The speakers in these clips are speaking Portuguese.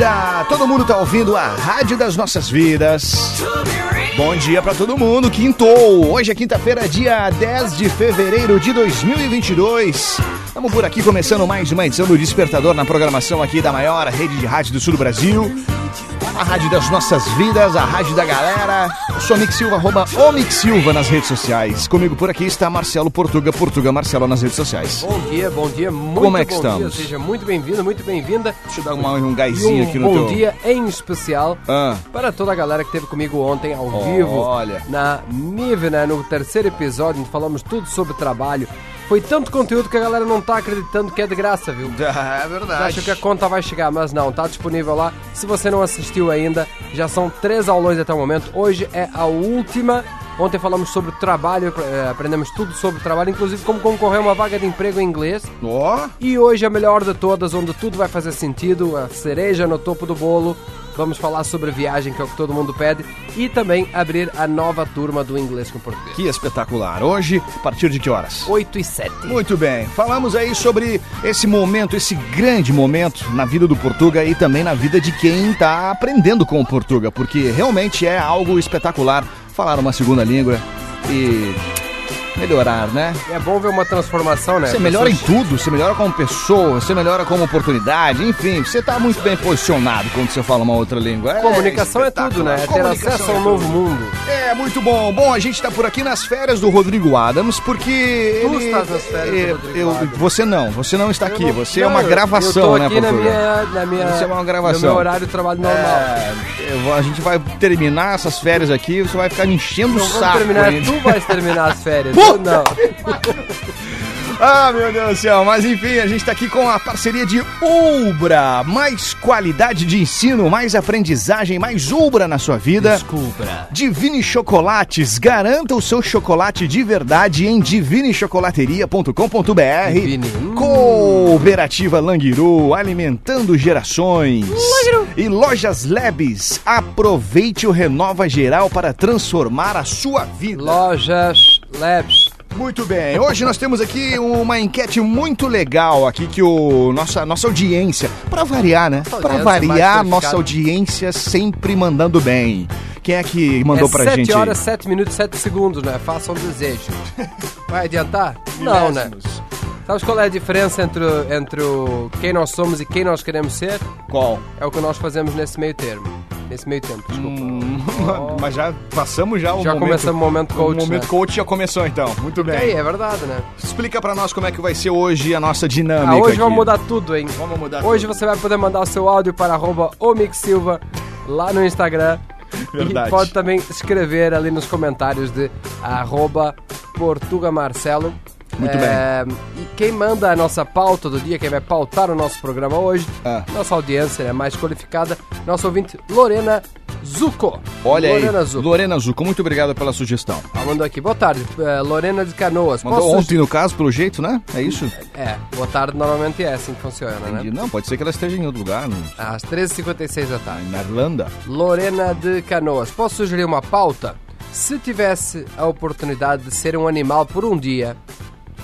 Atlântida, todo mundo tá ouvindo a Rádio das Nossas Vidas. Bom dia pra todo mundo, quintou. Hoje é quinta-feira, dia 10 de fevereiro de 2022. Estamos por aqui começando mais uma edição do Despertador na programação aqui da maior rede de rádio do sul do Brasil. A rádio das nossas vidas, a rádio da galera. Eu sou Mick Silva, arroba o Mick Silva nas redes sociais. Comigo por aqui está Marcelo Portuga, Portuga Marcelo nas redes sociais. Bom dia, bom dia, muito Como é que bom estamos? dia. Seja muito bem-vindo, muito bem-vinda. Deixa eu dar uma- um gásinho um aqui no bom teu... dia em especial Ah. para toda a galera que esteve comigo ontem ao vivo Olha. na MIV, né, no terceiro episódio, onde falamos tudo sobre trabalho. Foi tanto conteúdo que a galera não tá acreditando que é de graça, viu? É verdade. Acho que a conta vai chegar, mas não, tá disponível lá. Se você não assistiu ainda, já são três aulões até o momento. Hoje é a última. Ontem falamos sobre trabalho, eh, aprendemos tudo sobre trabalho, inclusive como concorrer a uma vaga de emprego em inglês. Ó, E hoje a melhor de todas, onde tudo vai fazer sentido, a cereja no topo do bolo. Vamos falar sobre viagem, que é o que todo mundo pede, e também abrir a nova turma do inglês com português. que espetacular. Hoje, a partir de que horas? 8 e 7. Muito bem, falamos aí sobre esse momento, esse grande momento na vida do Portuga e também na vida de quem está aprendendo com o Portuga, porque realmente é algo espetacular falar uma segunda língua e melhorar, né? É bom ver uma transformação, né? Você melhora em tudo, você melhora como pessoa, você melhora como oportunidade, enfim, você tá muito bem posicionado quando você fala uma outra língua. É Comunicação é tudo, né? É ter acesso a é um tudo. novo mundo. É, muito bom. Bom, a gente tá por aqui nas férias do Rodrigo Adams, porque. Tu ele, estás nas férias do é, Rodrigo eu- Adams. Você não, você não está Eu aqui. não- Você é não, uma eu- gravação, eu tô né, aqui na Portuga? minha, na minha, Isso é uma gravação. No meu horário de trabalho normal. É, eu a gente vai terminar essas férias aqui, você vai ficar me enchendo o saco. terminar, tu vais terminar as férias. Puta eu não. Ah, meu Deus do céu, mas enfim, a gente tá aqui com a parceria de Ubra. Mais qualidade de ensino, mais aprendizagem, mais Ubra na sua vida. Desculpa. Divine Chocolates, garanta o seu chocolate de verdade em divinechocolateria.com.br. Divine, hum. Cooperativa Languiru, alimentando gerações. E Lojas Lebes, aproveite o Renova Geral para transformar a sua vida. Lojas Labs. Muito bem, hoje nós temos aqui uma enquete muito legal aqui que o nossa, nossa audiência, para variar, né? Para variar, nossa audiência sempre mandando bem. Quem é que mandou é pra 7 gente? horas, 7 minutos, 7 segundos, né? Faça um desejo. Vai adiantar? Não, né? Sabes qual é a diferença entre, entre o quem nós somos e quem nós queremos ser? Qual? É o que nós fazemos nesse meio termo. Nesse meio tempo, desculpa. Mas já passamos já o Já momento. começamos o momento coach, O momento né? coach já começou então. Muito bem. E aí, é verdade, né? Explica pra nós como é que vai ser hoje a nossa dinâmica. Ah, hoje aqui. vamos mudar tudo, hein? Vamos mudar Hoje tudo. você vai poder mandar o seu áudio para arroba Silva lá no Instagram. Verdade. E pode também escrever ali nos comentários de arroba Portuga Marcelo. Muito É, E quem manda a nossa pauta do dia, quem vai pautar o nosso programa hoje, Ah. nossa audiência né, mais qualificada, nosso ouvinte Lorena Zucco. Olha Lorena aí. Lorena Zuco, muito obrigado pela sugestão. Ela mandou aqui, boa tarde, é, Lorena de Canoas. Mandou Posso- ontem no caso, pelo jeito, né? É isso? É, boa tarde normalmente é assim que funciona, Entendi. né? Não, pode ser que ela esteja em outro lugar, no- Às 13h56 da tarde. na Irlanda. Lorena de Canoas, posso sugerir uma pauta? Se tivesse a oportunidade de ser um animal por um dia,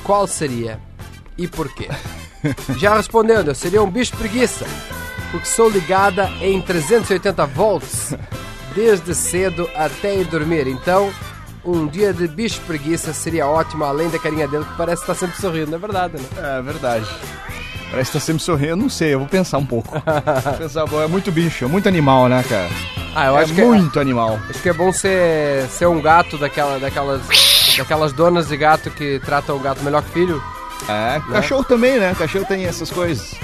qual seria e porquê? Já respondendo, eu seria um bicho preguiça, porque sou ligada em 380 volts desde cedo até ir dormir. Então, um dia de bicho preguiça seria ótimo, além da carinha dele que parece estar sempre sorrindo, é verdade, né? É verdade. Parece que tá sempre sorrindo, não sei, eu vou pensar um pouco. Vou pensar, é muito bicho, é muito animal, né, cara? Ah, eu é acho que muito animal. Acho que é bom ser, ser um gato daquela, daquelas, daquelas donas de gato que tratam o gato melhor que filho. É, cachorro também, né? Cachorro tem essas coisas.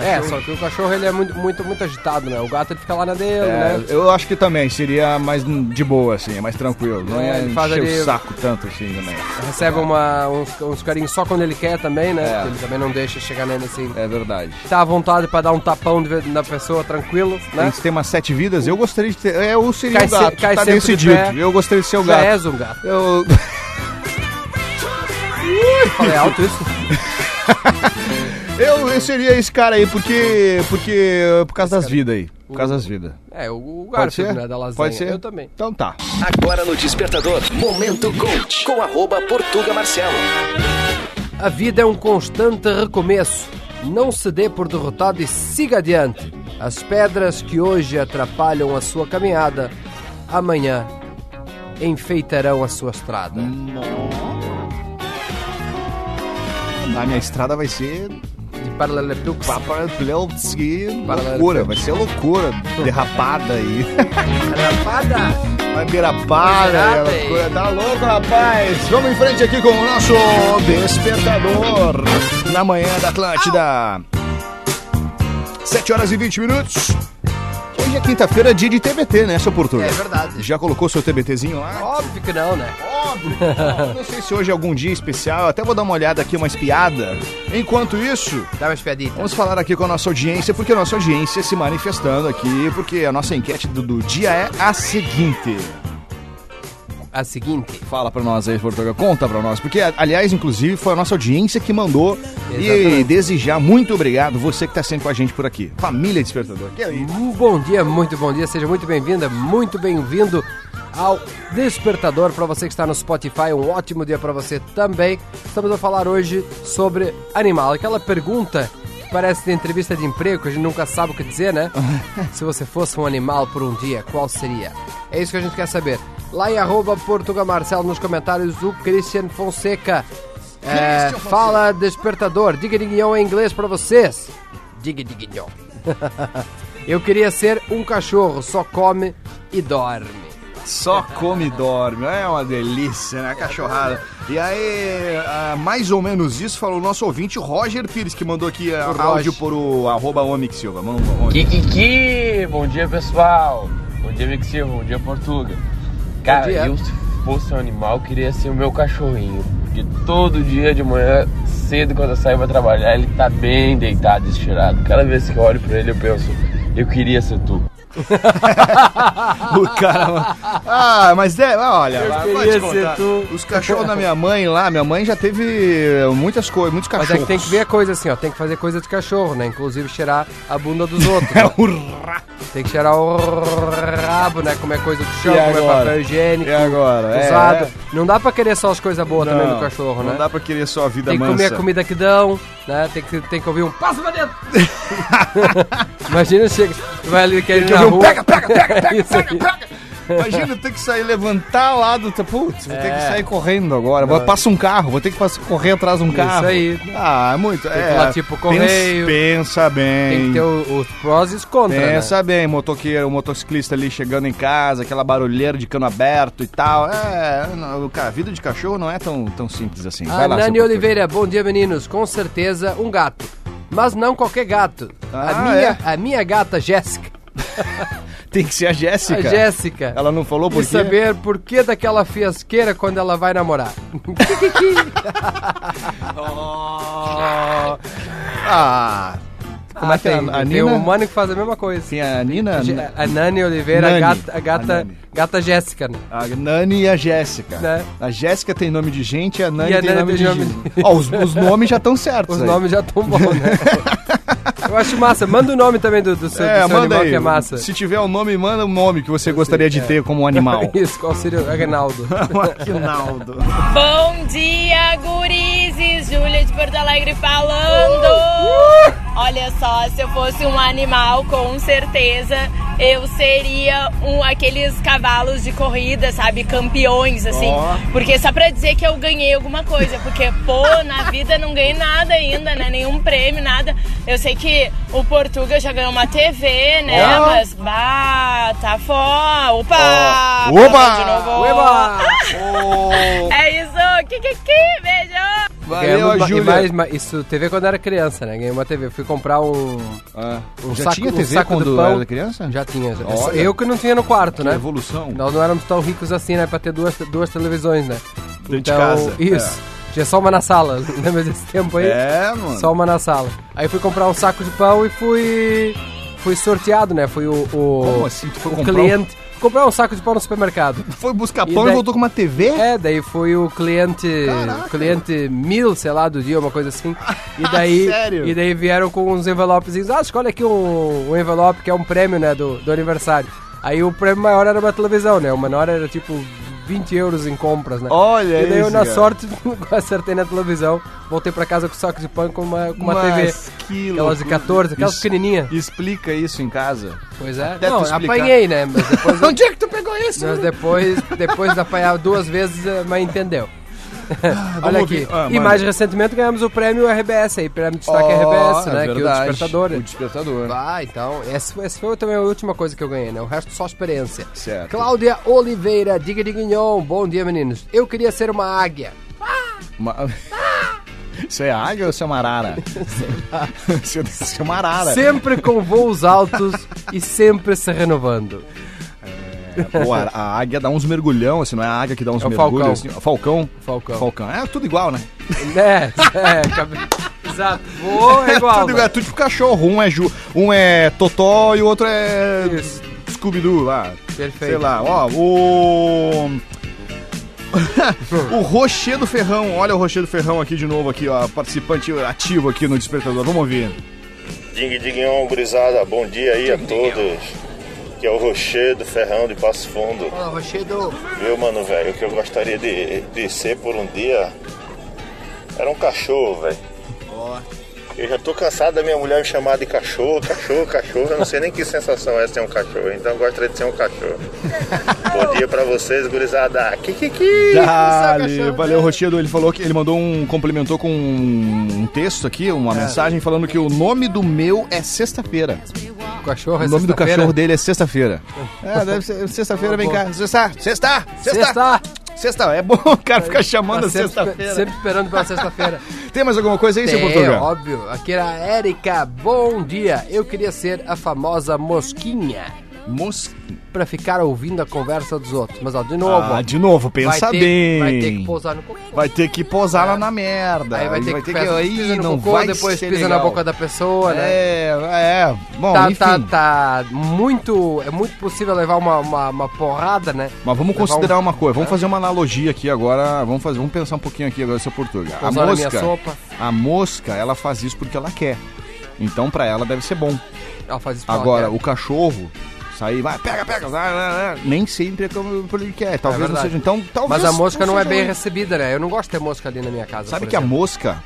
É, só que o cachorro ele é muito, muito, muito agitado, né? O gato ele fica lá na dele, É, né? eu acho que também seria mais de boa, assim, é mais tranquilo. Não É, faz encher ali- o saco tanto assim também. Recebe uma, uns, uns carinhos só quando ele quer também, né? É. Ele também não deixa chegar nele assim. É verdade. Tá à vontade pra dar um tapão de na pessoa tranquilo, né? Tem sistema sete vidas, eu gostaria de ter. É, eu seria Cai o gato, se- cai tá decidido. pé. Eu gostaria de ser o Já gato. és um gato. Eu... Falei alto isso? eu, eu seria esse cara aí, porque. Porque. Por causa das vidas aí. Por causa das vidas. É, o, o Pode ser? Garfield, né? Da lasanha. Pode ser? Eu também. Então tá. Agora no Despertador, Momento Coach, com arroba Portuga Marcelo. A vida é um constante recomeço. Não se dê por derrotado e siga adiante. As pedras que hoje atrapalham a sua caminhada, amanhã enfeitarão a sua estrada. A minha estrada vai ser. De paralelepípedos. Paparelpski. Paralelo- Loucura, vai ser loucura. Derrapada aí. Rapada! Vai derapada, Derrapa aquela aí. coisa. Tá louco, rapaz? Vamos em frente aqui com o nosso despertador. Na manhã da Atlântida. 7 horas e 20 minutos. Hoje é quinta-feira, dia de TBT, né, seu Portugal? É verdade. Já colocou seu TBTzinho lá? Óbvio que não, né? Não, não sei se hoje é algum dia especial. Eu até vou dar uma olhada aqui, uma espiada. Enquanto isso, Dá uma espiadita. vamos falar aqui com a nossa audiência, porque a nossa audiência se manifestando aqui, porque a nossa enquete do, do dia é a seguinte. A seguinte. Fala pra nós aí, Portugal. Conta pra nós. Porque, aliás, inclusive, foi a nossa audiência que mandou. E Exatamente. desejar muito obrigado, você que tá sempre com a gente por aqui. Família Despertador. Que aí? Um Bom dia, muito bom dia, seja muito bem-vinda, muito bem-vindo ao Despertador para você que está no Spotify. Um ótimo dia para você também. Estamos a falar hoje sobre animal, aquela pergunta que parece de entrevista de emprego, que a gente nunca sabe o que dizer, né? Se você fosse um animal por um dia, qual seria? É isso que a gente quer saber. Lá em arroba Portuga Marcelo nos comentários, o Christian Fonseca. É, Christian Fonseca. fala Despertador, diga diguinhão em inglês para vocês. Diga diguinhão. Eu queria ser um cachorro, só come e dorme. Só come e dorme. É uma delícia, né? Cachorrada. E aí, ah, mais ou menos isso falou o nosso ouvinte Roger Pires, que mandou aqui ah, O áudio Roger. por o arroba Omix Silva. Vamos, vamos. Kikiki! Bom dia, pessoal! Bom dia, Vic Silva. Bom dia, Portuga. Cara, dia. eu se fosse um animal, queria ser o meu cachorrinho. De todo dia de manhã, cedo, quando eu saio pra trabalhar, ele tá bem deitado, estirado. Cada vez que eu olho pra ele, eu penso, eu queria ser tu. O cara. Ah, mas é, olha, Eu queria ser tu. Os cachorros da minha mãe lá, minha mãe já teve muitas coisas, muitos Mas cachorros. é que tem que ver a coisa assim, ó. Tem que fazer coisa de cachorro, né? Inclusive cheirar a bunda dos outros. É né? o ra- Tem que cheirar o rabo, né? Comer coisa do chão, E comer agora? papel higiênico. E agora? É, Usado. é. Não dá pra querer só as coisas boas também Não, do cachorro, né? Não dá pra querer só a vida Tem que mansa. comer a comida que dão, né? Tem que, tem que ouvir um passa pra dentro. Imagina, chega, tu vai ali querendo na ouvir um rua. pega, pega, pega, pega, Isso aí. Imagina ter que sair, levantar lá do. Putz, vou ter que É. sair correndo agora. Vou- Passa um carro, vou ter que passar- correr atrás de um carro. aí. Ah, é muito. que é, lá, tipo, correio. Pensa, pensa bem. Tem que ter os prós e os contras, né? Pensa bem, motoqueiro, o motociclista ali chegando em casa, aquela barulheira de cano aberto e tal. É, não, cara, a vida de cachorro não é tão, tão simples assim. A Vai lá, Nani. Oliveira, bom dia meninos. Com certeza um gato. Mas não qualquer gato. Ah, a, minha, é? a minha gata Jéssica. Tem que ser a Jéssica. A Jéssica. Ela não falou por quê? saber por que daquela fiasqueira quando ela vai namorar. Ah. Como é que é? tem, A tem Nina? um humano que faz a mesma coisa. Tem a Nina? A Nani Oliveira, Nani. a gata, a gata, A gata Jéssica. né? A Nani e a Jéssica. Né? A Jéssica tem nome de gente e a Nani E a tem Nani nome tem de gente. de- Ó, os, os nomes já estão certos. Os aí. nomes já estão bons, né? Eu acho massa. Manda o nome também do, do seu, É, do seu manda animal aí. que é massa. Se tiver um nome, manda um nome que você gostaria de ter como um animal. Isso, qual seria o Agnaldo? Aguinaldo. Bom dia, gurizes! Júlia de Porto Alegre falando! Olha só, se eu fosse um animal, com certeza eu seria um aqueles cavalos de corrida, sabe? Campeões, assim. Ó. Porque só pra dizer que eu ganhei alguma coisa. Porque, pô, na vida não ganhei nada ainda, né? Nenhum prêmio, nada. Eu sei que o Portuga já ganhou uma TV, né? Ó. Mas, bah, tá fora. Opa! Ó. Oba! De novo. Ueba! Oh, É isso, Kikiki, beijo! Valeu, e Júlia. mais, ma- isso TV quando era criança, né? Ganhei uma TV. Fui comprar um. Ah, Um já saco- tinha um TV saco de quando pão. era criança? Já tinha. já. Olha. Eu que não tinha no quarto, né? Evolução. Nós não éramos tão ricos assim, né? Pra ter duas, duas televisões, né? Dentro de casa. Isso. Tinha só uma na sala. Lembra desse tempo aí? É, mano. Só uma na sala. Aí fui comprar um saco de pão e fui. Fui sorteado, né? Fui o. o Como assim? Tu foi o comprar cliente. Comprar um saco de pão no supermercado. Foi buscar E pão e, daí- voltou com uma TV? É, daí foi o cliente. Caraca. Cliente mil, sei lá, do dia, uma coisa assim. E daí. Sério? E daí vieram com uns envelopezinhos. Ah, escolhe aqui um, um envelope que é um prêmio, né, do, do aniversário. Aí o prêmio maior era uma televisão, né? O menor era tipo 20 euros em compras, né? Olha E daí eu, isso, na cara. sorte, acertei na televisão. Voltei pra casa com saco de pão com uma, com uma Mas TV. que Aquelas de loucura. 14, aquelas Isso- pequenininhas. Explica isso em casa. Pois é. Até tu Não, explicar. apanhei, né? Mas depois, Onde é que tu pegou isso? mas depois, depois de apanhar duas vezes, a mãe entendeu. Olha aqui. Ah, e mais recentemente ganhamos o prêmio RBS aí, prêmio de destaque RBS, né? Que é o despertador. O despertador. Ah, então, essa, essa foi também a última coisa que eu ganhei, né? O resto só experiência. Certo. Cláudia Oliveira, diga diguinhon, bom dia meninos. Eu queria ser uma águia. Ma- Isso é águia ou isso é uma arara? É- isso é uma arara. Sempre com voos altos e sempre se renovando. Pô, a, a águia dá uns mergulhão, assim, não é a águia que dá uns É o mergulhos. falcão. Assim, falcão. Falcão. Falcão. É tudo igual, né? É, é, cabe- exato. Voo é igual. tudo igual, é né? tudo tipo cachorro. Um é, ju, um é totó e o outro é. Scooby-Doo lá. Perfeito. Sei lá, ó, o... o Rocher do Ferrão, olha o Rocher do Ferrão aqui de novo, aqui, ó, participante ativo aqui no Despertador, vamos ouvir. Ding Dinguion, gurizada, bom dia aí a todos. Que é o Rocher do Ferrão de Passo Fundo. Fala, Rochedo. Viu, mano, velho? O que eu gostaria de, de ser por um dia era um cachorro, velho. Eu já tô cansado da minha mulher me chamar de cachorro, cachorro, cachorro. Eu não sei nem que sensação é ser um cachorro, então eu gostaria de ser um cachorro. bom dia pra vocês, gurizada. Kikiki! Dale, valeu, Rochedo. Ele falou que ele mandou um. complementou com um texto aqui, uma mensagem falando que o nome do meu é sexta-feira. O cachorro é O nome do cachorro dele é sexta-feira. É, deve ser sexta-feira, vem cá. Sexta, sexta, sexta. Sexta. Sexta, é bom o cara ficar chamando Tá sexta-feira. sempre esperando pela sexta-feira. Tem mais alguma coisa aí, seu É, Portugal? óbvio. Aqui era a Érica. Bom dia. Eu queria ser a famosa mosquinha Mos... pra ficar ouvindo a conversa dos outros. Mas, ó, de novo. Ah, ó, de novo, vai pensa ter, bem. Vai ter que pousar no cocô. Vai ter que posar lá na merda. Aí vai ter que, que pesa- aí pisa no não cocô, vai depois ser pisa na legal. boca da pessoa, né? É, é. Bom, Tá, enfim. tá, tá muito. É muito possível levar uma, uma, uma porrada, né? Mas vamos Levar considerar um- uma coisa. Vamos fazer uma analogia aqui agora. Vamos fazer, vamos pensar um pouquinho aqui agora, seu Portugal. A Pousar na mosca, a mosca, ela faz isso porque ela quer. Então pra ela deve ser bom. Ela faz isso pra ela, Agora, o cachorro sair, vai, pega, pega, vai, vai, vai, nem sempre é como ele quer. Talvez não verdade. seja. Então, talvez Mas a mosca não é seja bem ruim. recebida, né? Eu não gosto de ter mosca ali na minha casa. Sabe que a exemplo. mosca.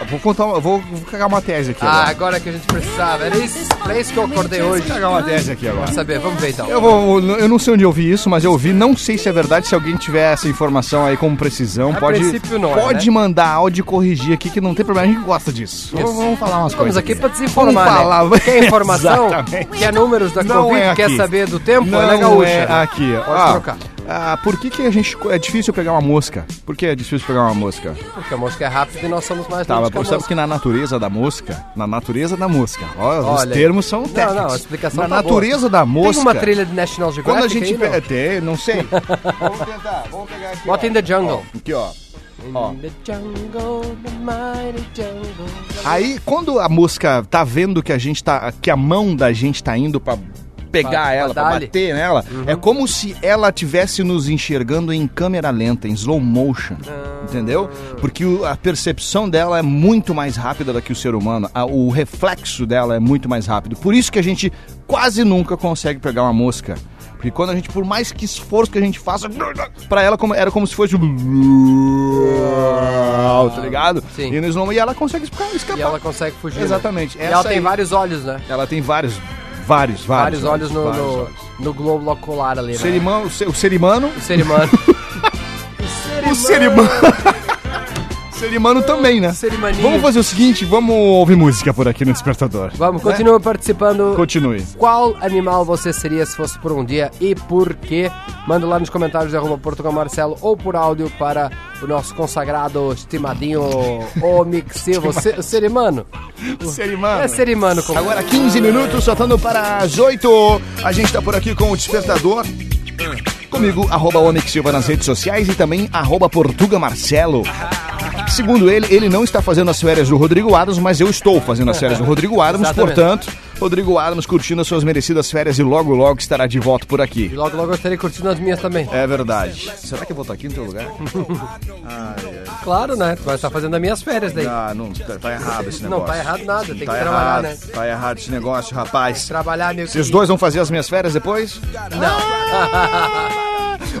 Eu vou contar, eu vou, cagar uma tese aqui. Ah, agora. agora que a gente precisava. Era isso, pra isso que eu acordei hoje. Vou cagar uma tese aqui agora. Quer saber? Vamos ver então. Eu, vou, eu não sei onde eu vi isso, mas eu vi. Não sei se é verdade. Se alguém tiver essa informação aí com precisão, A pode, não é, pode né? mandar áudio e corrigir aqui, que não tem problema. A gente gosta disso. Vamos, vamos falar umas Estamos coisas. aqui pra desinformar, Vamos falar. né? Quer informação? Exatamente. Quer números da Não Covid? é Quer saber do tempo? Não é na gaúcha. é né? aqui. Pode Ah, trocar. Ah, por que, que a gente é difícil pegar uma mosca? Por que é difícil pegar uma mosca? Porque a mosca é rápida e nós somos mais Tá, lentos a sabe que na natureza da mosca, na natureza da mosca, os Olha aí. termos são Não, técnicos. não, a explicação Na tá natureza da mosca. Tem uma trilha de National Geographic Quando a gente não? pega. Tem, não sei. vamos tentar, vamos pegar aqui. Bota ó. in the jungle. Ó, Aqui, ó. The jungle, jungle. Aí, quando a mosca tá vendo que a gente tá. que a mão da gente tá indo pra pegar Pra- ela, pra pra bater nela, é como se ela tivesse nos enxergando em câmera lenta, em slow motion. Entendeu? Porque o- a percepção dela é muito mais rápida do que o ser humano. A- o reflexo dela é muito mais rápido. Por isso que a gente quase nunca consegue pegar uma mosca. Porque quando a gente, por mais que esforço que a gente faça, pra ela como- era como se fosse. Tá ligado? Sim. E, no slow- e ela consegue escapar. E ela consegue fugir. né? Exatamente. E Essa ela tem aí- vários olhos, né? Ela tem vários, vários, vários, Vários, olhos no, vários no, olhos. no globo ocular ali, O né? ser humano, o ser, o ser humano, O ser humano. o ser humano, Serimano também, né? Serimaninho. Vamos fazer o seguinte, vamos ouvir música por aqui no Despertador. Vamos, continua participando. Continue. Qual animal você seria se fosse por um dia e por quê? Manda lá nos comentários de arroba Portugal Marcelo ou por áudio para o nosso consagrado estimadinho Omix Silva. Se- Serimano. Serimano. É Serimano. Como... Agora 15 minutos, soltando para as 8. A gente tá por aqui com o Despertador. Comigo, arroba Onyx Silva nas redes sociais e também arroba Portuga Marcelo. Segundo ele, ele não está fazendo as férias do Rodrigo Adams, mas eu estou fazendo as férias do Rodrigo Adams, Exatamente. portanto, Rodrigo Adams curtindo as suas merecidas férias e logo logo estará de volta por E aqui. logo, logo eu estarei curtindo as minhas também. É verdade. Será que eu vou estar aqui no teu lugar? Claro, né? Tu vai estar fazendo as minhas férias daí. Ah, não, tá errado esse negócio. Não, tá errado nada. Tem que Tá trabalhar, errado, né? tá errado esse negócio, rapaz. Trabalhar, meu Vocês dois vão fazer as minhas férias depois? Não.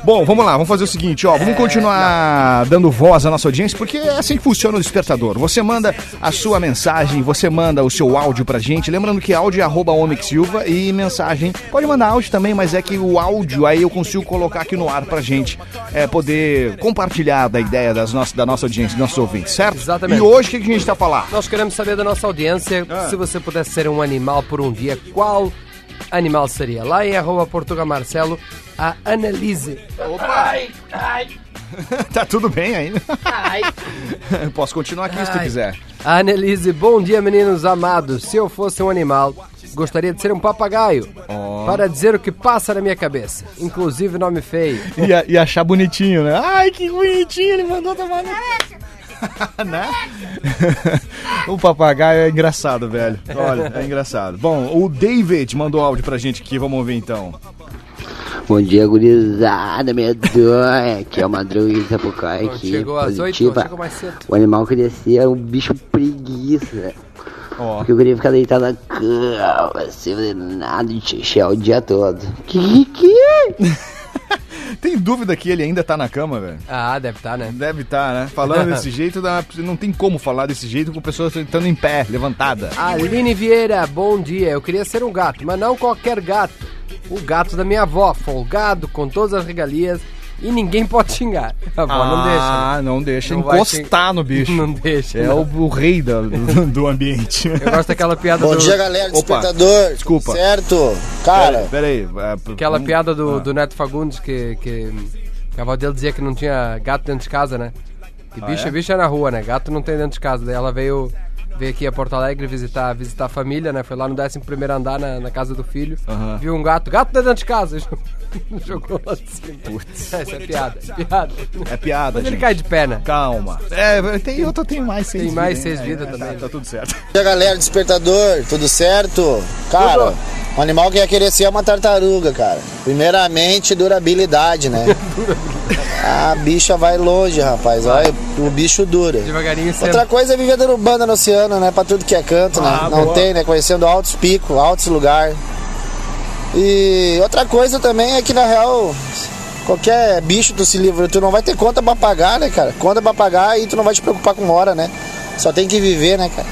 Bom, vamos lá, vamos fazer o seguinte, ó, vamos continuar dando voz à nossa audiência, porque é assim que funciona o despertador. Você manda a sua mensagem, você manda o seu áudio pra gente, lembrando que áudio é arroba Omix Silva e mensagem, pode mandar áudio também, mas é que o áudio aí eu consigo colocar aqui no ar pra gente é, poder compartilhar da ideia das nossas, da nossa audiência, dos nossos ouvintes, certo? Exatamente. E hoje o que, que a gente tá falando? Nós queremos saber da nossa audiência, Ah. se você pudesse ser um animal por um dia, qual animal seria? Lá em arroba Portuga Marcelo, a Annelise. tá tudo bem ainda? Posso continuar aqui se tu Ai. quiser. A Annelise, bom dia meninos amados. Se eu fosse um animal, gostaria de ser um papagaio. Para dizer o que passa na minha cabeça. Inclusive nome feio. E, e achar bonitinho, né? Ai, que bonitinho, ele mandou tomar no... né? O papagaio é engraçado, velho. Olha, é engraçado. Bom, o David mandou áudio pra gente aqui, vamos ouvir então. Bom dia, gurizada, medonha. Aqui é o Madruga de Sapucaí, aqui, Chegou às oito, positiva. chegou mais cedo. O animal que descia é um bicho preguiça. Ó, Porque eu queria ficar deitado na cama, sem fazer nada de xixi o dia todo. Que que é? Tem dúvida que ele ainda tá na cama, velho? Ah, deve estar, né? Deve estar, né? Falando desse jeito, não tem como falar desse jeito com pessoas estando em pé, levantada. Aline Vieira, bom dia. Eu queria ser um gato, mas não qualquer gato. O gato da minha avó, folgado, com todas as regalias e ninguém pode xingar. A avó não deixa. né? Ah, não deixa Não vai encostar no bicho. Não deixa. É não. o, o rei da- do, do ambiente. Eu gosto daquela piada Bom do. dia, galera, Opa, despertador. desculpa. Certo? Cara, Pera aí. é, Aquela vamos- piada do, Ah. do Neto Fagundes que, que, que a avó dele dizia que não tinha gato dentro de casa, né? Que bicho, é? bicho é na rua, né? Gato não tem dentro de casa. Daí ela veio, veio aqui a Porto Alegre visitar, visitar a família, né? Foi lá no 11 primeiro andar na, na casa do filho. Aham. Viu um gato, gato dentro de casa. Jogou lá de cima. Putz. Essa é piada, é piada. É piada, Mas ele gente. cai de pé, né? Calma. É, tem, eu tô, tenho mais seis Tem mais seis hein? vidas É, também. Tá, tá tudo certo. bom dia, galera, despertador. Tudo certo? Cara, um animal que ia querer ser é uma tartaruga, cara. Primeiramente, durabilidade, né? A bicha vai longe, rapaz. Olha, o bicho dura. Devagarinho sempre. Outra coisa é viver dando banda no oceano, né? Pra tudo que é canto, né? Ah, Não boa. tem, né? Conhecendo altos picos, altos lugares. E outra coisa também é que, na real, qualquer bicho tu se livra, tu não vai ter conta pra pagar, né, cara? Conta pra pagar e tu não vai te preocupar com hora, né? Só tem que viver, né, cara?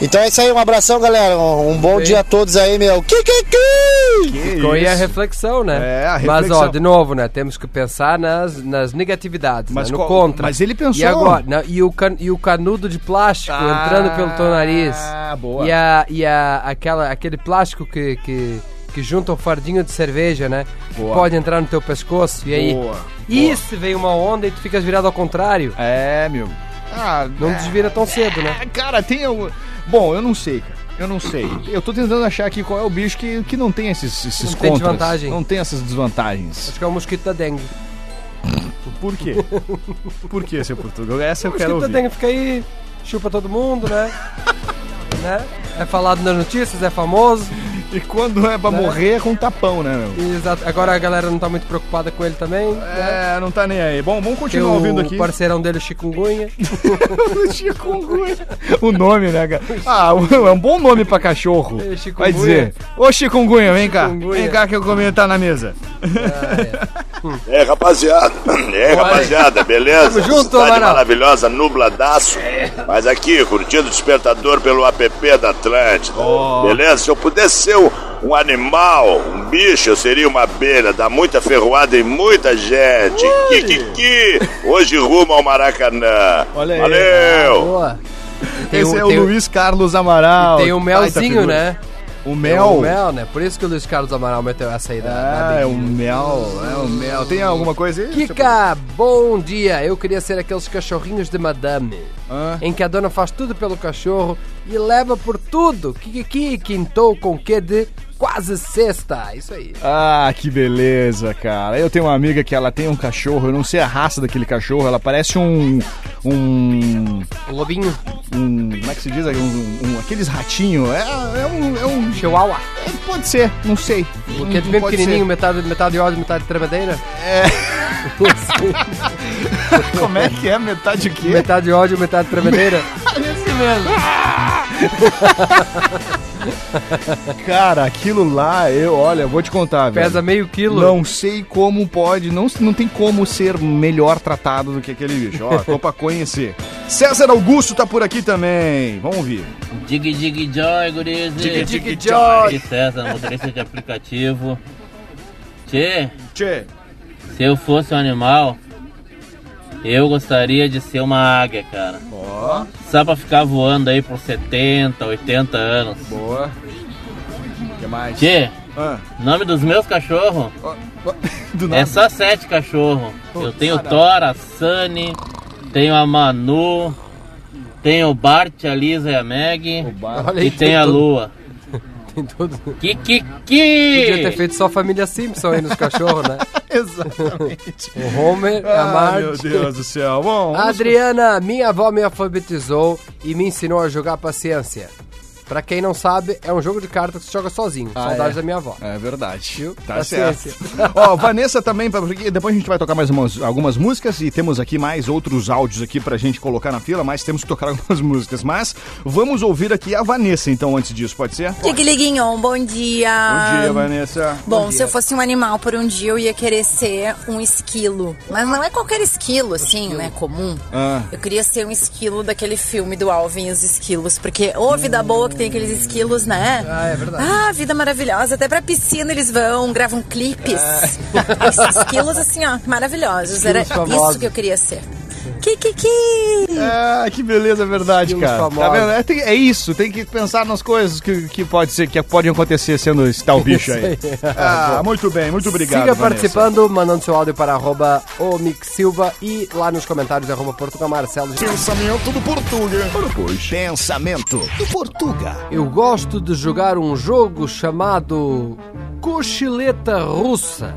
Então é isso aí, um abração, galera. Um, um bom dia a todos aí, meu. Que, que, que? Que Ficou aí a isso? reflexão, né? É, a Mas, reflexão. ó, de novo, né? Temos que pensar nas, nas negatividades, Mas né? no qual- contra. mas ele pensou. E agora? Não, e, o can, e o canudo de plástico Ah, entrando pelo teu nariz. boa. E, a, e a, aquela, aquele plástico que, que, que junta o fardinho de cerveja, né? Boa. Pode entrar no teu pescoço. E aí? Boa, E se vem uma onda e tu ficas virado ao contrário? É, meu. Ah, Não é, desvira tão cedo, né? Cara, tem algum... Bom, eu não sei, cara. Eu não sei. Eu tô tentando achar aqui qual é o bicho que, que não tem esses, esses Não tem contras. desvantagem. Não tem essas desvantagens. Acho que é o mosquito da dengue. Por quê? Por quê, seu Portugal? Essa eu O quero mosquito da ouvir. dengue fica aí, chupa todo mundo, né? né? É falado nas notícias, é famoso. E quando é pra Né? morrer é com tapão, né, meu? Exato. Agora a galera não tá muito preocupada com ele também. né? É, não tá nem aí. Bom, vamos Tem continuar o ouvindo aqui. parceirão dele, o chikungunya. Chikungunya. O nome, né, cara? Ah, é um bom nome pra cachorro. É, chikungunya. Vai dizer. Ô, Chikungunya, vem cá. Chikungunya. Vem cá que eu comi tá na mesa. É, rapaziada. É, rapaziada, beleza? Tamo junto, Cidade Amaral. maravilhosa, nubladaço. Mas aqui, curtindo o despertador pelo app da Atlântida. Beleza? Se eu pudesse ser um animal, um bicho, eu seria uma abelha, dá muita ferroada em muita gente. Kikiki! Hoje rumo ao Maracanã. Olha aí. Valeu! Boa. Tem Esse um- é o um- Luiz Carlos Amaral. Tem o Baita melzinho, né? O mel. O mel, né? Por isso que o Luiz Carlos Amaral meteu essa aí Ah, é o mel, é o mel. Tem alguma coisa aí? Kika, bom dia. Eu queria ser aqueles cachorrinhos de madame. Ah. Em que a dona faz tudo pelo cachorro e leva por tudo. Kiki quintou com que de quase sexta. Isso aí. Ah, que beleza, cara. Eu tenho uma amiga que ela tem um cachorro, eu não sei a raça daquele cachorro, ela parece um. Um. O lobinho. Um como é que se diz? Um, um- aqueles ratinhos. É, é um. É um Chihuahua. é, pode ser, não sei. Porque é bem pequenininho, ser. metade, metade de óleo, metade de tremedeira. Como é que é? Metade o quê? metade de ódio, metade de tremedeira. Esse mesmo. Cara, aquilo lá, eu, olha, vou te contar, velho. Pesa meio quilo. Não sei como pode, não, não tem como ser melhor tratado do que aquele bicho. Ó, tô pra conhecer. César Augusto tá por aqui também. Vamos ouvir. Dig Dig Joy, gurizes. Dig Dig Joy. César, motorista de aplicativo. Tchê, Tchê. se eu fosse um animal, eu gostaria de ser uma águia, cara. Ó, Só pra ficar voando aí por 70, 80 anos. boa. O que mais? Tchê, Ah, nome dos meus cachorros ó, ó, do é só sete cachorros. Eu tenho o Thor, a Sunny, tenho a Manu, tenho o Bart, a Lisa e a Meg. E tem a. Lua. Tem tudo. Kikiki! Podia ter feito só família Simpson aí nos cachorros, né? Exatamente. O Homer, a Ah, Marge. meu Deus do céu. Bom, A Adriana, minha avó me alfabetizou e me ensinou a jogar paciência. Pra quem não sabe, é um jogo de cartas que se joga sozinho. Ah, Saudades é? da minha avó. É verdade. Viu? Tá Paciência. certo. Ó, Vanessa também, porque depois a gente vai tocar mais umas, algumas músicas e temos aqui mais outros áudios aqui pra gente colocar na fila, mas temos que tocar algumas músicas. Mas vamos ouvir aqui a Vanessa, então, antes disso, pode ser? Dig Liguinhon, bom dia. Bom dia, Vanessa. Bom, se eu fosse um animal por um dia, eu ia querer ser um esquilo. Mas não é qualquer esquilo, assim, né? Comum. Ah. Eu queria ser um esquilo daquele filme do Alvin e os Esquilos. Porque, ô, vida boa que tem aqueles esquilos, né? Ah, é verdade. Ah, vida maravilhosa. Até pra piscina eles vão, gravam clipes. Esses esquilos, assim, ó, maravilhosos. Era famosos. isso que eu queria ser. Kikiki! Ah, que beleza, é verdade, Esquilos cara. Tá famosos. vendo? É, tem- é isso, tem que pensar nas coisas que, que pode ser, que podem acontecer sendo esse tal bicho aí. Ah, muito bem, muito obrigado. Siga Vanessa. participando, mandando seu áudio para arroba o Mix Silva e lá nos comentários arroba Portugal Marcelo. Pensamento do Portuga. Pois. Pensamento do Portuga. Eu gosto de jogar um jogo chamado Cochileta Russa.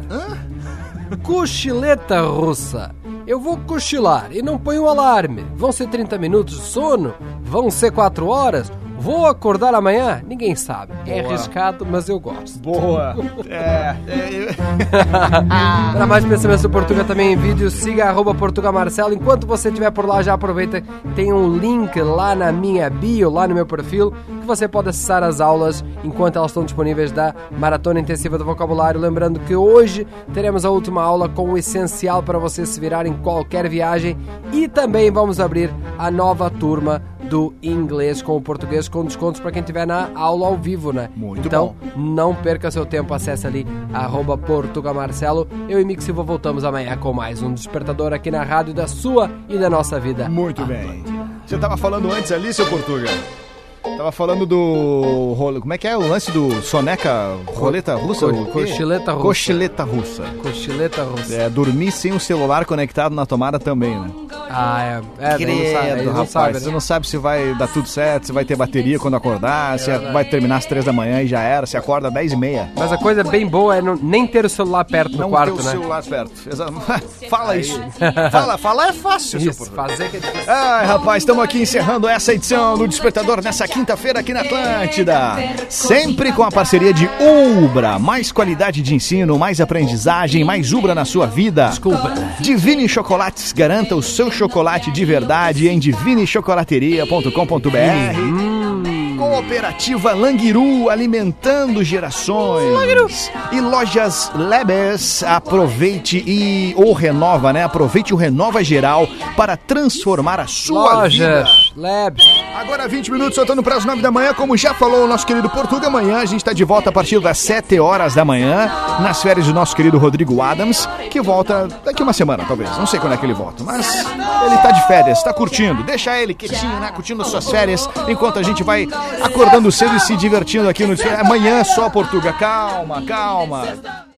Cochileta Russa. Eu vou cochilar e não ponho alarme. Vão ser 30 minutos de sono? Vão ser 4 horas? Vou acordar amanhã? Ninguém sabe. É Boa. arriscado, mas eu gosto. Boa. É, é, Para mais pensamentos do Portuga também em vídeo, siga arroba Portuga Marcelo. Enquanto você estiver por lá, já aproveita. Tem um link lá na minha bio, lá no meu perfil, que você pode acessar as aulas enquanto elas estão disponíveis da Maratona Intensiva do Vocabulário. Lembrando que hoje teremos a última aula com o essencial para você se virar em qualquer viagem. E também vamos abrir a nova turma do inglês com o português com descontos para quem estiver na aula ao vivo, né? Muito então, não perca seu tempo, acesse ali arroba Portuga Marcelo. Eu e Mick Silva voltamos amanhã com mais um despertador aqui na rádio da sua e da nossa vida. Muito bem. Você tava falando antes ali, seu Portuga? Tava falando do. rolo- Como é que é o lance do soneca roleta russa? Co- cochileta russa. Cochileta russa. Cochileta russa. É, dormir sem o celular conectado na tomada também, né? Ah, é. É, não sabe, Credo, não rapaz. sabe, Você né? não sabe se vai dar tudo certo, se vai ter bateria quando acordar, se vai terminar às três da manhã e já era, se acorda às dez e meia. Mas a coisa bem boa é não- nem ter o celular perto Não no quarto, ter o né? celular perto. Fala isso. Fala, falar é fácil, seu Isso, Portuga. fazer que é difícil. Ai, rapaz, estamos aqui encerrando essa edição do Despertador nessa quinta-feira aqui na Atlântida. Sempre com a parceria de Ubra. Mais qualidade de ensino, mais aprendizagem, mais Ubra na sua vida. Desculpa. Divine Chocolates, garanta o seu chocolate de verdade em divinechocolateria.com.br. Cooperativa Languiru, alimentando gerações. E lojas Lebes, aproveite e ou renova, né? Aproveite o renova geral para transformar a sua vida. Lojas, Labs. Agora 20 minutos, soltando para as 9 da manhã, como já falou o nosso querido Portuga, amanhã a gente está de volta a partir das 7 horas da manhã, nas férias do nosso querido Rodrigo Adams, que volta daqui uma semana, talvez. Não sei quando é que ele volta, mas ele tá de férias, tá curtindo. Deixa ele quietinho, né? Curtindo as suas férias, enquanto a gente vai acordando cedo e se divertindo aqui no. Amanhã só, Portuga. Calma, calma.